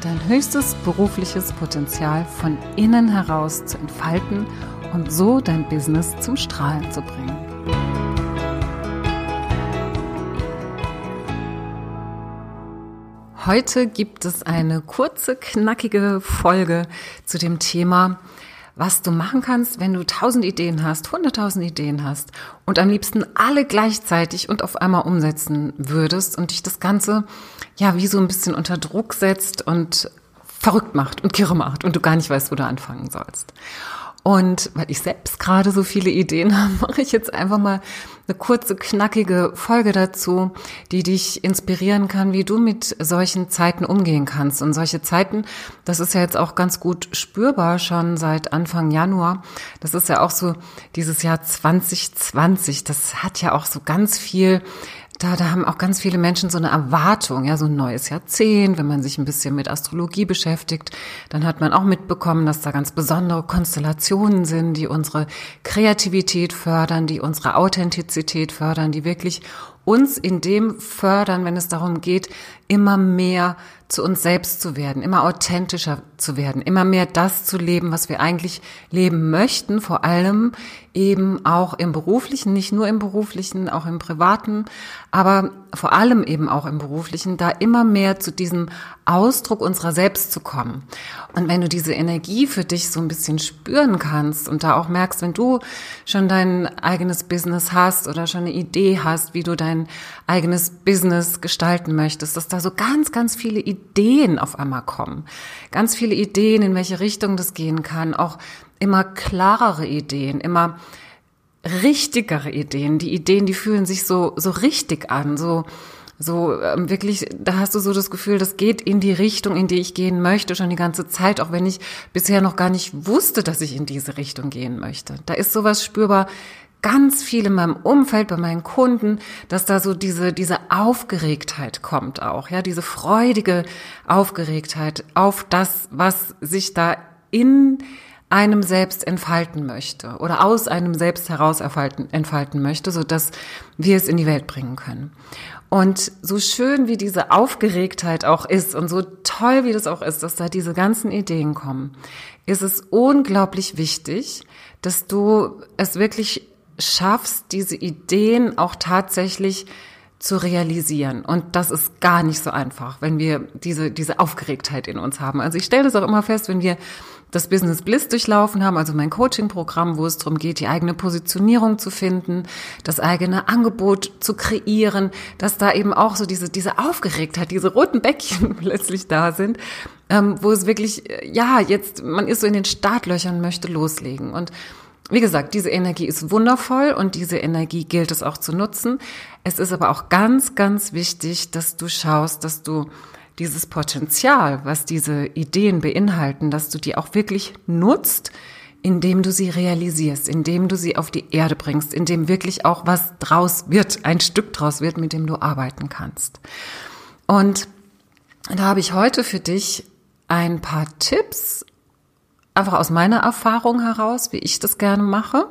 dein höchstes berufliches Potenzial von innen heraus zu entfalten und so dein Business zum Strahlen zu bringen. Heute gibt es eine kurze, knackige Folge zu dem Thema, was du machen kannst, wenn du tausend Ideen hast, hunderttausend Ideen hast und am liebsten alle gleichzeitig und auf einmal umsetzen würdest und dich das Ganze ja wie so ein bisschen unter Druck setzt und verrückt macht und kirre macht und du gar nicht weißt, wo du anfangen sollst. Und weil ich selbst gerade so viele Ideen habe, mache ich jetzt einfach mal eine kurze, knackige Folge dazu, die dich inspirieren kann, wie du mit solchen Zeiten umgehen kannst. Und solche Zeiten, das ist ja jetzt auch ganz gut spürbar schon seit Anfang Januar. Das ist ja auch so dieses Jahr 2020. Das hat ja auch so ganz viel da, da haben auch ganz viele Menschen so eine Erwartung, ja, so ein neues Jahrzehnt. Wenn man sich ein bisschen mit Astrologie beschäftigt, dann hat man auch mitbekommen, dass da ganz besondere Konstellationen sind, die unsere Kreativität fördern, die unsere Authentizität fördern, die wirklich uns in dem fördern, wenn es darum geht, immer mehr zu uns selbst zu werden, immer authentischer zu werden, immer mehr das zu leben, was wir eigentlich leben möchten, vor allem eben auch im beruflichen, nicht nur im beruflichen, auch im privaten, aber vor allem eben auch im beruflichen, da immer mehr zu diesem Ausdruck unserer selbst zu kommen. Und wenn du diese Energie für dich so ein bisschen spüren kannst und da auch merkst, wenn du schon dein eigenes Business hast oder schon eine Idee hast, wie du dein eigenes Business gestalten möchtest, dass da so ganz, ganz viele Ideen auf einmal kommen. Ganz viele Ideen, in welche Richtung das gehen kann, auch immer klarere Ideen, immer richtigere Ideen. Die Ideen, die fühlen sich so, so richtig an, so, so ähm, wirklich, da hast du so das Gefühl, das geht in die Richtung, in die ich gehen möchte, schon die ganze Zeit, auch wenn ich bisher noch gar nicht wusste, dass ich in diese Richtung gehen möchte. Da ist sowas spürbar, ganz viel in meinem Umfeld, bei meinen Kunden, dass da so diese, diese Aufgeregtheit kommt auch, ja, diese freudige Aufgeregtheit auf das, was sich da in einem selbst entfalten möchte oder aus einem selbst heraus entfalten möchte, so dass wir es in die Welt bringen können. Und so schön wie diese Aufgeregtheit auch ist und so toll wie das auch ist, dass da diese ganzen Ideen kommen, ist es unglaublich wichtig, dass du es wirklich schaffst, diese Ideen auch tatsächlich zu realisieren. Und das ist gar nicht so einfach, wenn wir diese, diese Aufgeregtheit in uns haben. Also ich stelle das auch immer fest, wenn wir das Business Bliss durchlaufen haben, also mein Coaching-Programm, wo es darum geht, die eigene Positionierung zu finden, das eigene Angebot zu kreieren, dass da eben auch so diese, diese Aufgeregtheit, diese roten Bäckchen plötzlich da sind, ähm, wo es wirklich, ja, jetzt, man ist so in den Startlöchern, möchte loslegen. Und wie gesagt, diese Energie ist wundervoll und diese Energie gilt es auch zu nutzen. Es ist aber auch ganz, ganz wichtig, dass du schaust, dass du dieses Potenzial, was diese Ideen beinhalten, dass du die auch wirklich nutzt, indem du sie realisierst, indem du sie auf die Erde bringst, indem wirklich auch was draus wird, ein Stück draus wird, mit dem du arbeiten kannst. Und da habe ich heute für dich ein paar Tipps einfach aus meiner Erfahrung heraus, wie ich das gerne mache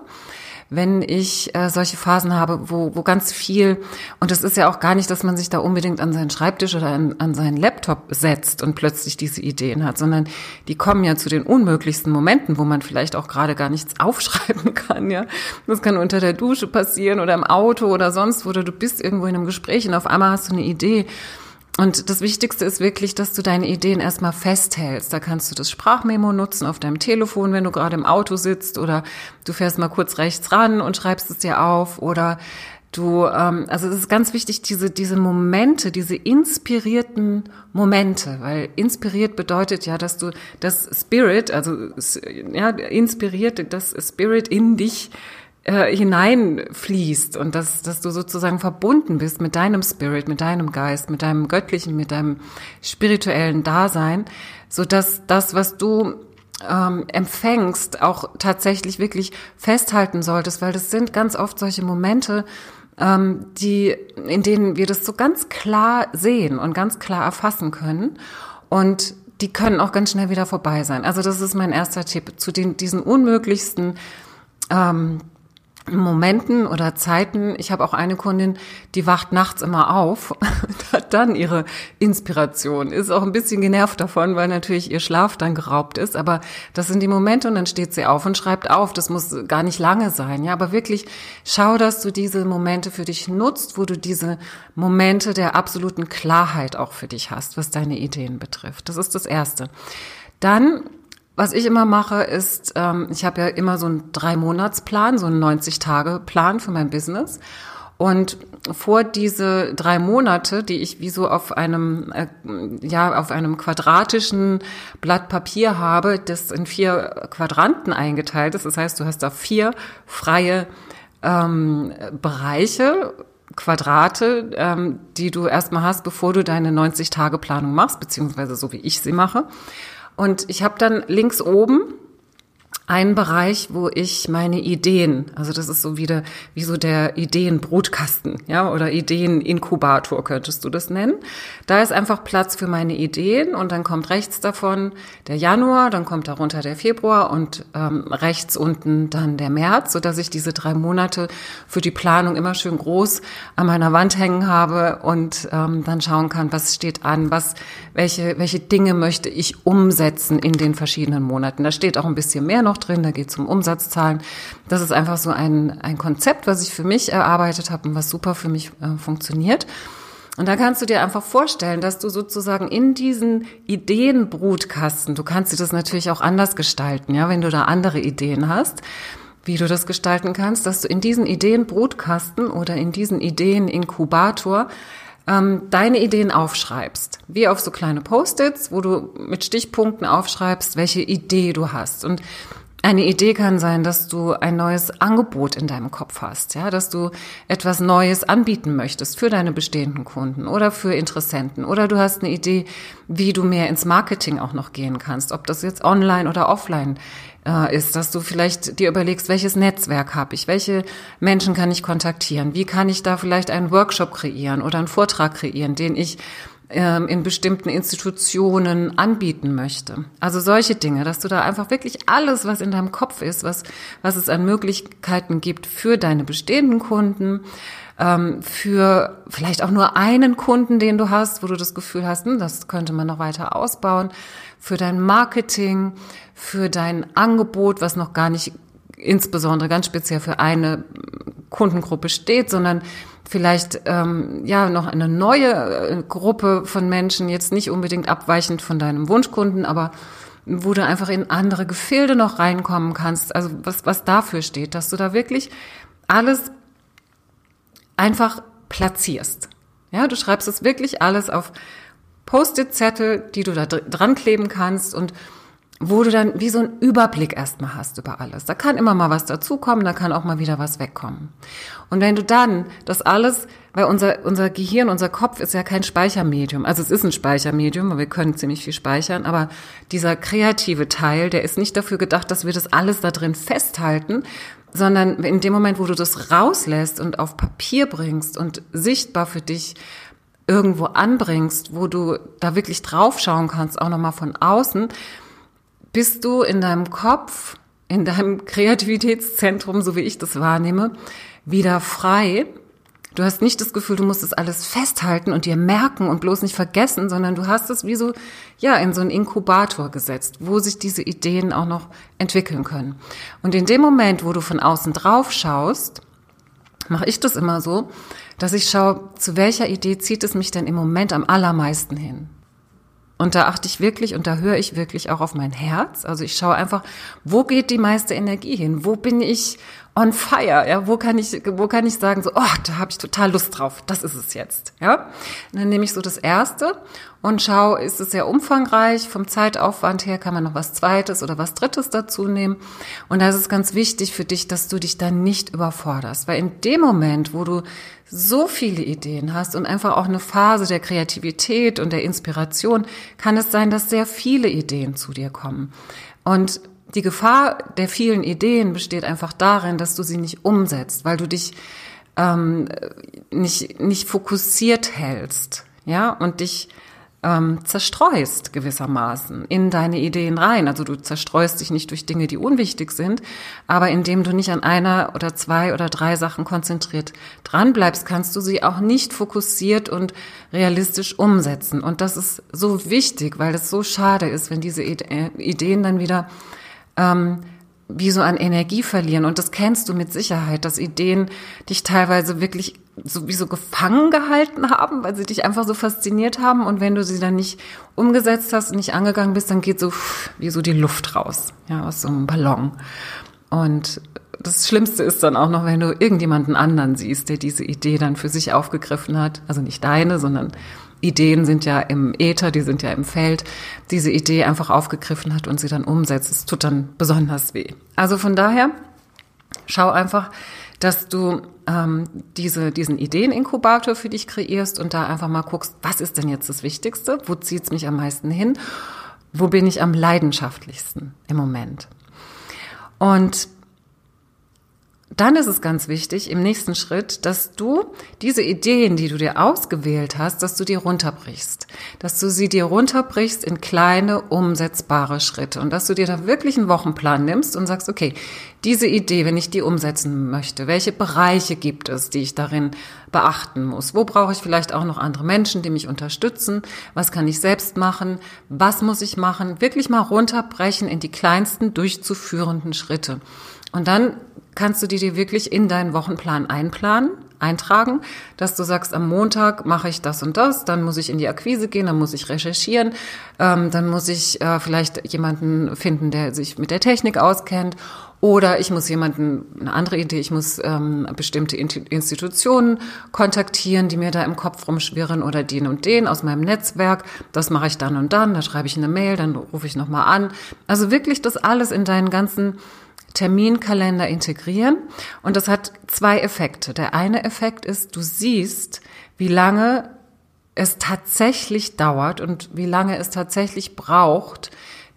wenn ich äh, solche Phasen habe, wo, wo ganz viel, und das ist ja auch gar nicht, dass man sich da unbedingt an seinen Schreibtisch oder an, an seinen Laptop setzt und plötzlich diese Ideen hat, sondern die kommen ja zu den unmöglichsten Momenten, wo man vielleicht auch gerade gar nichts aufschreiben kann, ja. Das kann unter der Dusche passieren oder im Auto oder sonst wo, oder du bist irgendwo in einem Gespräch und auf einmal hast du eine Idee und das Wichtigste ist wirklich, dass du deine Ideen erstmal festhältst. Da kannst du das Sprachmemo nutzen auf deinem Telefon, wenn du gerade im Auto sitzt oder du fährst mal kurz rechts ran und schreibst es dir auf oder du, ähm, also es ist ganz wichtig, diese, diese Momente, diese inspirierten Momente, weil inspiriert bedeutet ja, dass du das Spirit, also ja, inspiriert, das Spirit in dich äh, hineinfließt und dass, dass du sozusagen verbunden bist mit deinem Spirit, mit deinem Geist, mit deinem göttlichen, mit deinem spirituellen Dasein, so dass das, was du ähm, empfängst, auch tatsächlich wirklich festhalten solltest, weil das sind ganz oft solche Momente, ähm, die, in denen wir das so ganz klar sehen und ganz klar erfassen können. Und die können auch ganz schnell wieder vorbei sein. Also das ist mein erster Tipp zu den, diesen unmöglichsten ähm, Momenten oder Zeiten. Ich habe auch eine Kundin, die wacht nachts immer auf und hat dann ihre Inspiration. Ist auch ein bisschen genervt davon, weil natürlich ihr Schlaf dann geraubt ist. Aber das sind die Momente und dann steht sie auf und schreibt auf. Das muss gar nicht lange sein. Ja, aber wirklich schau, dass du diese Momente für dich nutzt, wo du diese Momente der absoluten Klarheit auch für dich hast, was deine Ideen betrifft. Das ist das Erste. Dann was ich immer mache, ist, ähm, ich habe ja immer so einen Drei-Monats-Plan, so einen 90-Tage-Plan für mein Business. Und vor diese drei Monate, die ich wie so auf einem, äh, ja, auf einem quadratischen Blatt Papier habe, das in vier Quadranten eingeteilt ist. Das heißt, du hast da vier freie ähm, Bereiche, Quadrate, ähm, die du erstmal hast, bevor du deine 90-Tage-Planung machst, beziehungsweise so wie ich sie mache. Und ich habe dann links oben einen Bereich, wo ich meine Ideen, also das ist so wieder wie so der Ideenbrutkasten, ja, oder Ideeninkubator könntest du das nennen. Da ist einfach Platz für meine Ideen und dann kommt rechts davon der Januar, dann kommt darunter der Februar und ähm, rechts unten dann der März, so dass ich diese drei Monate für die Planung immer schön groß an meiner Wand hängen habe und ähm, dann schauen kann, was steht an, was, welche, welche Dinge möchte ich umsetzen in den verschiedenen Monaten. Da steht auch ein bisschen mehr noch drin, da geht es um Umsatzzahlen. Das ist einfach so ein, ein Konzept, was ich für mich erarbeitet habe und was super für mich äh, funktioniert. Und da kannst du dir einfach vorstellen, dass du sozusagen in diesen Ideenbrutkasten, du kannst dir das natürlich auch anders gestalten, ja, wenn du da andere Ideen hast, wie du das gestalten kannst, dass du in diesen Ideenbrutkasten oder in diesen Ideeninkubator ähm, deine Ideen aufschreibst, wie auf so kleine Post-its, wo du mit Stichpunkten aufschreibst, welche Idee du hast. Und eine Idee kann sein, dass du ein neues Angebot in deinem Kopf hast, ja, dass du etwas Neues anbieten möchtest für deine bestehenden Kunden oder für Interessenten. Oder du hast eine Idee, wie du mehr ins Marketing auch noch gehen kannst, ob das jetzt online oder offline äh, ist, dass du vielleicht dir überlegst, welches Netzwerk habe ich, welche Menschen kann ich kontaktieren, wie kann ich da vielleicht einen Workshop kreieren oder einen Vortrag kreieren, den ich in bestimmten Institutionen anbieten möchte. Also solche Dinge, dass du da einfach wirklich alles, was in deinem Kopf ist, was, was es an Möglichkeiten gibt für deine bestehenden Kunden, ähm, für vielleicht auch nur einen Kunden, den du hast, wo du das Gefühl hast, hm, das könnte man noch weiter ausbauen, für dein Marketing, für dein Angebot, was noch gar nicht insbesondere ganz speziell für eine Kundengruppe steht, sondern vielleicht ähm, ja noch eine neue äh, Gruppe von Menschen, jetzt nicht unbedingt abweichend von deinem Wunschkunden, aber wo du einfach in andere Gefilde noch reinkommen kannst. Also was, was dafür steht, dass du da wirklich alles einfach platzierst. Ja, du schreibst es wirklich alles auf Post-it-Zettel, die du da dran kleben kannst und wo du dann wie so einen Überblick erstmal hast über alles. Da kann immer mal was dazukommen, da kann auch mal wieder was wegkommen. Und wenn du dann das alles, weil unser, unser Gehirn, unser Kopf ist ja kein Speichermedium. Also es ist ein Speichermedium, weil wir können ziemlich viel speichern, aber dieser kreative Teil, der ist nicht dafür gedacht, dass wir das alles da drin festhalten, sondern in dem Moment, wo du das rauslässt und auf Papier bringst und sichtbar für dich irgendwo anbringst, wo du da wirklich draufschauen kannst, auch nochmal von außen, bist du in deinem Kopf, in deinem Kreativitätszentrum, so wie ich das wahrnehme, wieder frei. Du hast nicht das Gefühl, du musst das alles festhalten und dir merken und bloß nicht vergessen, sondern du hast es wie so, ja, in so einen Inkubator gesetzt, wo sich diese Ideen auch noch entwickeln können. Und in dem Moment, wo du von außen drauf schaust, mache ich das immer so, dass ich schaue, zu welcher Idee zieht es mich denn im Moment am allermeisten hin? Und da achte ich wirklich und da höre ich wirklich auch auf mein Herz. Also ich schaue einfach, wo geht die meiste Energie hin? Wo bin ich on fire, ja, wo kann ich, wo kann ich sagen, so, oh, da habe ich total Lust drauf, das ist es jetzt, ja. Und dann nehme ich so das erste und schau, ist es sehr umfangreich, vom Zeitaufwand her kann man noch was zweites oder was drittes dazu nehmen. Und da ist es ganz wichtig für dich, dass du dich dann nicht überforderst, weil in dem Moment, wo du so viele Ideen hast und einfach auch eine Phase der Kreativität und der Inspiration, kann es sein, dass sehr viele Ideen zu dir kommen. Und die Gefahr der vielen Ideen besteht einfach darin, dass du sie nicht umsetzt, weil du dich ähm, nicht, nicht fokussiert hältst, ja, und dich ähm, zerstreust gewissermaßen in deine Ideen rein. Also du zerstreust dich nicht durch Dinge, die unwichtig sind, aber indem du nicht an einer oder zwei oder drei Sachen konzentriert dranbleibst, kannst du sie auch nicht fokussiert und realistisch umsetzen. Und das ist so wichtig, weil es so schade ist, wenn diese Ideen dann wieder ähm, wie so an Energie verlieren. Und das kennst du mit Sicherheit, dass Ideen dich teilweise wirklich so wie so gefangen gehalten haben, weil sie dich einfach so fasziniert haben. Und wenn du sie dann nicht umgesetzt hast nicht angegangen bist, dann geht so wie so die Luft raus, ja, aus so einem Ballon. Und das Schlimmste ist dann auch noch, wenn du irgendjemanden anderen siehst, der diese Idee dann für sich aufgegriffen hat. Also nicht deine, sondern Ideen sind ja im Äther, die sind ja im Feld, diese Idee einfach aufgegriffen hat und sie dann umsetzt. Es tut dann besonders weh. Also von daher, schau einfach, dass du ähm, diese, diesen Ideeninkubator für dich kreierst und da einfach mal guckst, was ist denn jetzt das Wichtigste? Wo zieht es mich am meisten hin? Wo bin ich am leidenschaftlichsten im Moment? Und dann ist es ganz wichtig im nächsten Schritt, dass du diese Ideen, die du dir ausgewählt hast, dass du die runterbrichst. Dass du sie dir runterbrichst in kleine, umsetzbare Schritte und dass du dir da wirklich einen Wochenplan nimmst und sagst, okay, diese Idee, wenn ich die umsetzen möchte, welche Bereiche gibt es, die ich darin beachten muss? Wo brauche ich vielleicht auch noch andere Menschen, die mich unterstützen? Was kann ich selbst machen? Was muss ich machen? Wirklich mal runterbrechen in die kleinsten durchzuführenden Schritte. Und dann kannst du die dir wirklich in deinen Wochenplan einplanen, eintragen, dass du sagst, am Montag mache ich das und das, dann muss ich in die Akquise gehen, dann muss ich recherchieren, ähm, dann muss ich äh, vielleicht jemanden finden, der sich mit der Technik auskennt oder ich muss jemanden, eine andere Idee, ich muss ähm, bestimmte Institutionen kontaktieren, die mir da im Kopf rumschwirren oder den und den aus meinem Netzwerk. Das mache ich dann und dann, da schreibe ich eine Mail, dann rufe ich nochmal an. Also wirklich das alles in deinen ganzen Terminkalender integrieren. Und das hat zwei Effekte. Der eine Effekt ist, du siehst, wie lange es tatsächlich dauert und wie lange es tatsächlich braucht,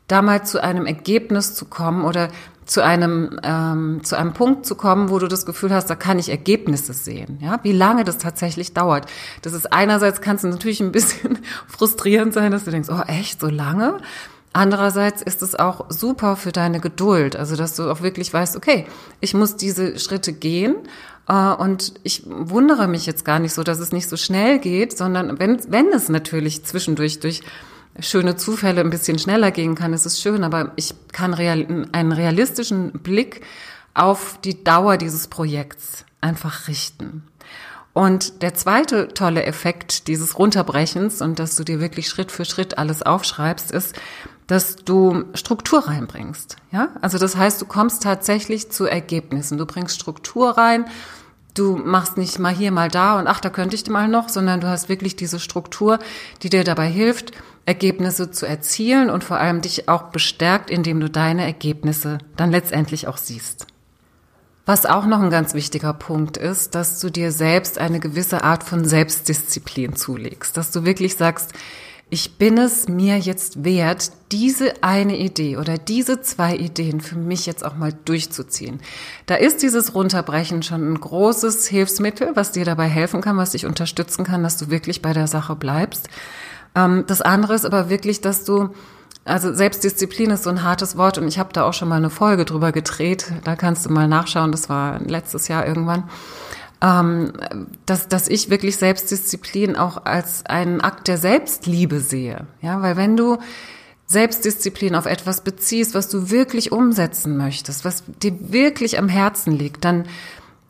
da mal zu einem Ergebnis zu kommen oder zu einem ähm, zu einem Punkt zu kommen, wo du das Gefühl hast, da kann ich Ergebnisse sehen. Ja, wie lange das tatsächlich dauert. Das ist einerseits kannst du natürlich ein bisschen frustrierend sein, dass du denkst, oh echt so lange. Andererseits ist es auch super für deine Geduld, also dass du auch wirklich weißt, okay, ich muss diese Schritte gehen äh, und ich wundere mich jetzt gar nicht so, dass es nicht so schnell geht, sondern wenn, wenn es natürlich zwischendurch durch schöne Zufälle ein bisschen schneller gehen kann, ist es schön, aber ich kann real, einen realistischen Blick auf die Dauer dieses Projekts einfach richten. Und der zweite tolle Effekt dieses Runterbrechens und dass du dir wirklich Schritt für Schritt alles aufschreibst, ist, dass du Struktur reinbringst. Ja, also das heißt, du kommst tatsächlich zu Ergebnissen. Du bringst Struktur rein. Du machst nicht mal hier, mal da und ach, da könnte ich mal noch, sondern du hast wirklich diese Struktur, die dir dabei hilft, Ergebnisse zu erzielen und vor allem dich auch bestärkt, indem du deine Ergebnisse dann letztendlich auch siehst. Was auch noch ein ganz wichtiger Punkt ist, dass du dir selbst eine gewisse Art von Selbstdisziplin zulegst, dass du wirklich sagst, ich bin es mir jetzt wert, diese eine Idee oder diese zwei Ideen für mich jetzt auch mal durchzuziehen. Da ist dieses Runterbrechen schon ein großes Hilfsmittel, was dir dabei helfen kann, was dich unterstützen kann, dass du wirklich bei der Sache bleibst. Ähm, das andere ist aber wirklich, dass du also Selbstdisziplin ist so ein hartes Wort und ich habe da auch schon mal eine Folge drüber gedreht. Da kannst du mal nachschauen, das war letztes Jahr irgendwann. Ähm, dass, dass ich wirklich Selbstdisziplin auch als einen Akt der Selbstliebe sehe. Ja, weil wenn du Selbstdisziplin auf etwas beziehst, was du wirklich umsetzen möchtest, was dir wirklich am Herzen liegt, dann,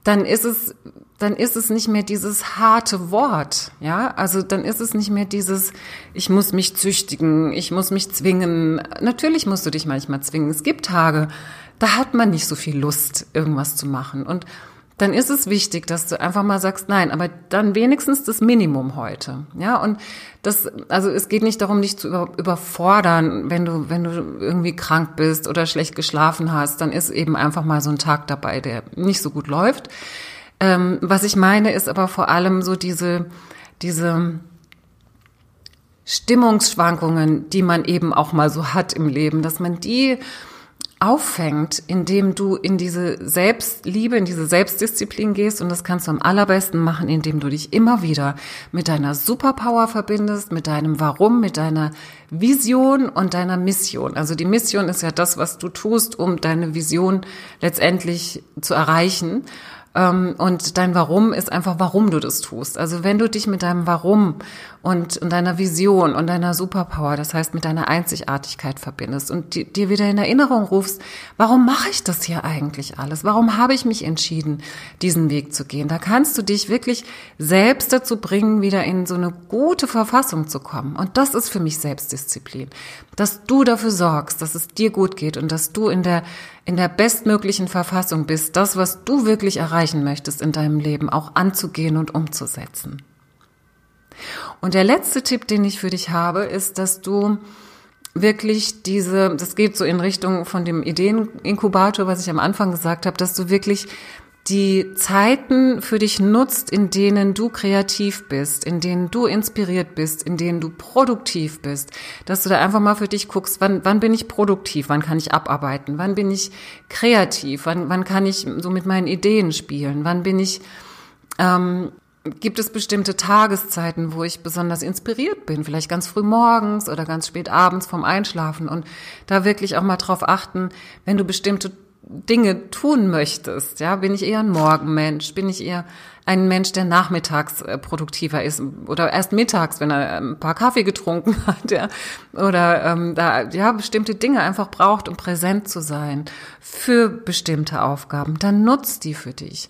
dann ist es dann ist es nicht mehr dieses harte Wort, ja, also dann ist es nicht mehr dieses, ich muss mich züchtigen, ich muss mich zwingen. Natürlich musst du dich manchmal zwingen. Es gibt Tage, da hat man nicht so viel Lust, irgendwas zu machen. Und dann ist es wichtig, dass du einfach mal sagst, nein, aber dann wenigstens das Minimum heute. Ja, und das, also es geht nicht darum, dich zu über, überfordern, wenn du, wenn du irgendwie krank bist oder schlecht geschlafen hast, dann ist eben einfach mal so ein Tag dabei, der nicht so gut läuft. Ähm, was ich meine, ist aber vor allem so diese, diese Stimmungsschwankungen, die man eben auch mal so hat im Leben, dass man die auffängt, indem du in diese Selbstliebe, in diese Selbstdisziplin gehst. Und das kannst du am allerbesten machen, indem du dich immer wieder mit deiner Superpower verbindest, mit deinem Warum, mit deiner Vision und deiner Mission. Also die Mission ist ja das, was du tust, um deine Vision letztendlich zu erreichen. Ähm, und dein Warum ist einfach, warum du das tust. Also wenn du dich mit deinem Warum und, und deiner Vision und deiner Superpower, das heißt mit deiner Einzigartigkeit verbindest und die, dir wieder in Erinnerung rufst, warum mache ich das hier eigentlich alles? Warum habe ich mich entschieden, diesen Weg zu gehen? Da kannst du dich wirklich selbst dazu bringen, wieder in so eine gute Verfassung zu kommen. Und das ist für mich Selbstdisziplin. Dass du dafür sorgst, dass es dir gut geht und dass du in der, in der bestmöglichen Verfassung bist, das, was du wirklich erreichen möchtest in deinem Leben, auch anzugehen und umzusetzen. Und der letzte Tipp, den ich für dich habe, ist, dass du wirklich diese, das geht so in Richtung von dem Ideeninkubator, was ich am Anfang gesagt habe, dass du wirklich die Zeiten für dich nutzt, in denen du kreativ bist, in denen du inspiriert bist, in denen du produktiv bist, dass du da einfach mal für dich guckst, wann, wann bin ich produktiv, wann kann ich abarbeiten, wann bin ich kreativ, wann, wann kann ich so mit meinen Ideen spielen, wann bin ich ähm, gibt es bestimmte Tageszeiten, wo ich besonders inspiriert bin, vielleicht ganz früh morgens oder ganz spät abends vom Einschlafen und da wirklich auch mal drauf achten, wenn du bestimmte Dinge tun möchtest, ja, bin ich eher ein Morgenmensch, bin ich eher ein Mensch, der nachmittags äh, produktiver ist oder erst mittags, wenn er ein paar Kaffee getrunken hat, ja, oder ähm, da ja bestimmte Dinge einfach braucht, um präsent zu sein für bestimmte Aufgaben, dann nutzt die für dich.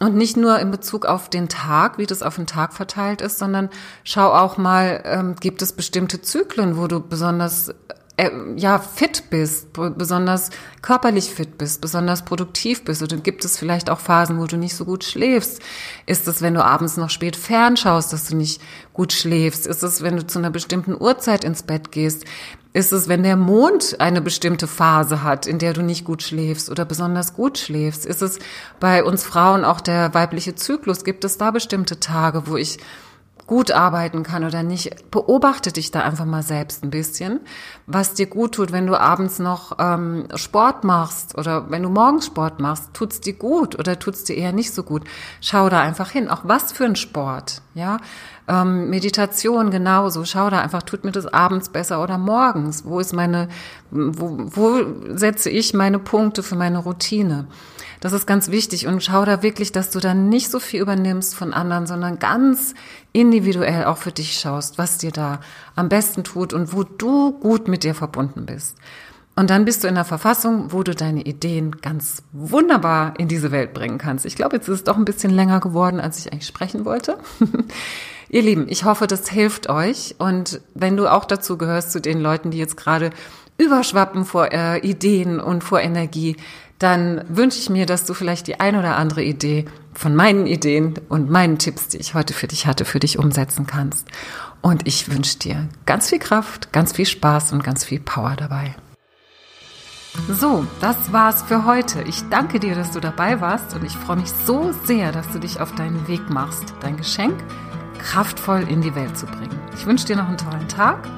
Und nicht nur in Bezug auf den Tag, wie das auf den Tag verteilt ist, sondern schau auch mal, ähm, gibt es bestimmte Zyklen, wo du besonders äh, ja fit bist, besonders körperlich fit bist, besonders produktiv bist oder gibt es vielleicht auch Phasen, wo du nicht so gut schläfst? Ist es, wenn du abends noch spät fernschaust, dass du nicht gut schläfst? Ist es, wenn du zu einer bestimmten Uhrzeit ins Bett gehst? Ist es, wenn der Mond eine bestimmte Phase hat, in der du nicht gut schläfst oder besonders gut schläfst? Ist es bei uns Frauen auch der weibliche Zyklus? Gibt es da bestimmte Tage, wo ich gut arbeiten kann oder nicht. Beobachte dich da einfach mal selbst ein bisschen, was dir gut tut, wenn du abends noch ähm, Sport machst oder wenn du morgens Sport machst, tut's dir gut oder tut's dir eher nicht so gut. Schau da einfach hin, auch was für ein Sport, ja. Ähm, Meditation genauso. Schau da einfach, tut mir das abends besser oder morgens? Wo ist meine, wo, wo setze ich meine Punkte für meine Routine? Das ist ganz wichtig und schau da wirklich, dass du da nicht so viel übernimmst von anderen, sondern ganz individuell auch für dich schaust, was dir da am besten tut und wo du gut mit dir verbunden bist. Und dann bist du in einer Verfassung, wo du deine Ideen ganz wunderbar in diese Welt bringen kannst. Ich glaube, jetzt ist es doch ein bisschen länger geworden, als ich eigentlich sprechen wollte. Ihr Lieben, ich hoffe, das hilft euch. Und wenn du auch dazu gehörst, zu den Leuten, die jetzt gerade überschwappen vor äh, Ideen und vor Energie, dann wünsche ich mir, dass du vielleicht die ein oder andere Idee von meinen Ideen und meinen Tipps, die ich heute für dich hatte, für dich umsetzen kannst. Und ich wünsche dir ganz viel Kraft, ganz viel Spaß und ganz viel Power dabei. So, das war's für heute. Ich danke dir, dass du dabei warst und ich freue mich so sehr, dass du dich auf deinen Weg machst, dein Geschenk kraftvoll in die Welt zu bringen. Ich wünsche dir noch einen tollen Tag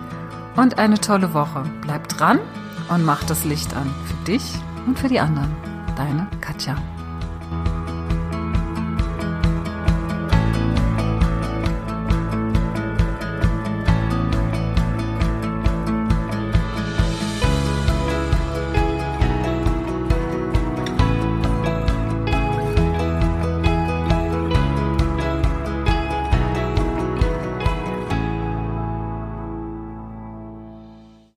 und eine tolle Woche. Bleib dran und mach das Licht an für dich und für die anderen. Deine Katja.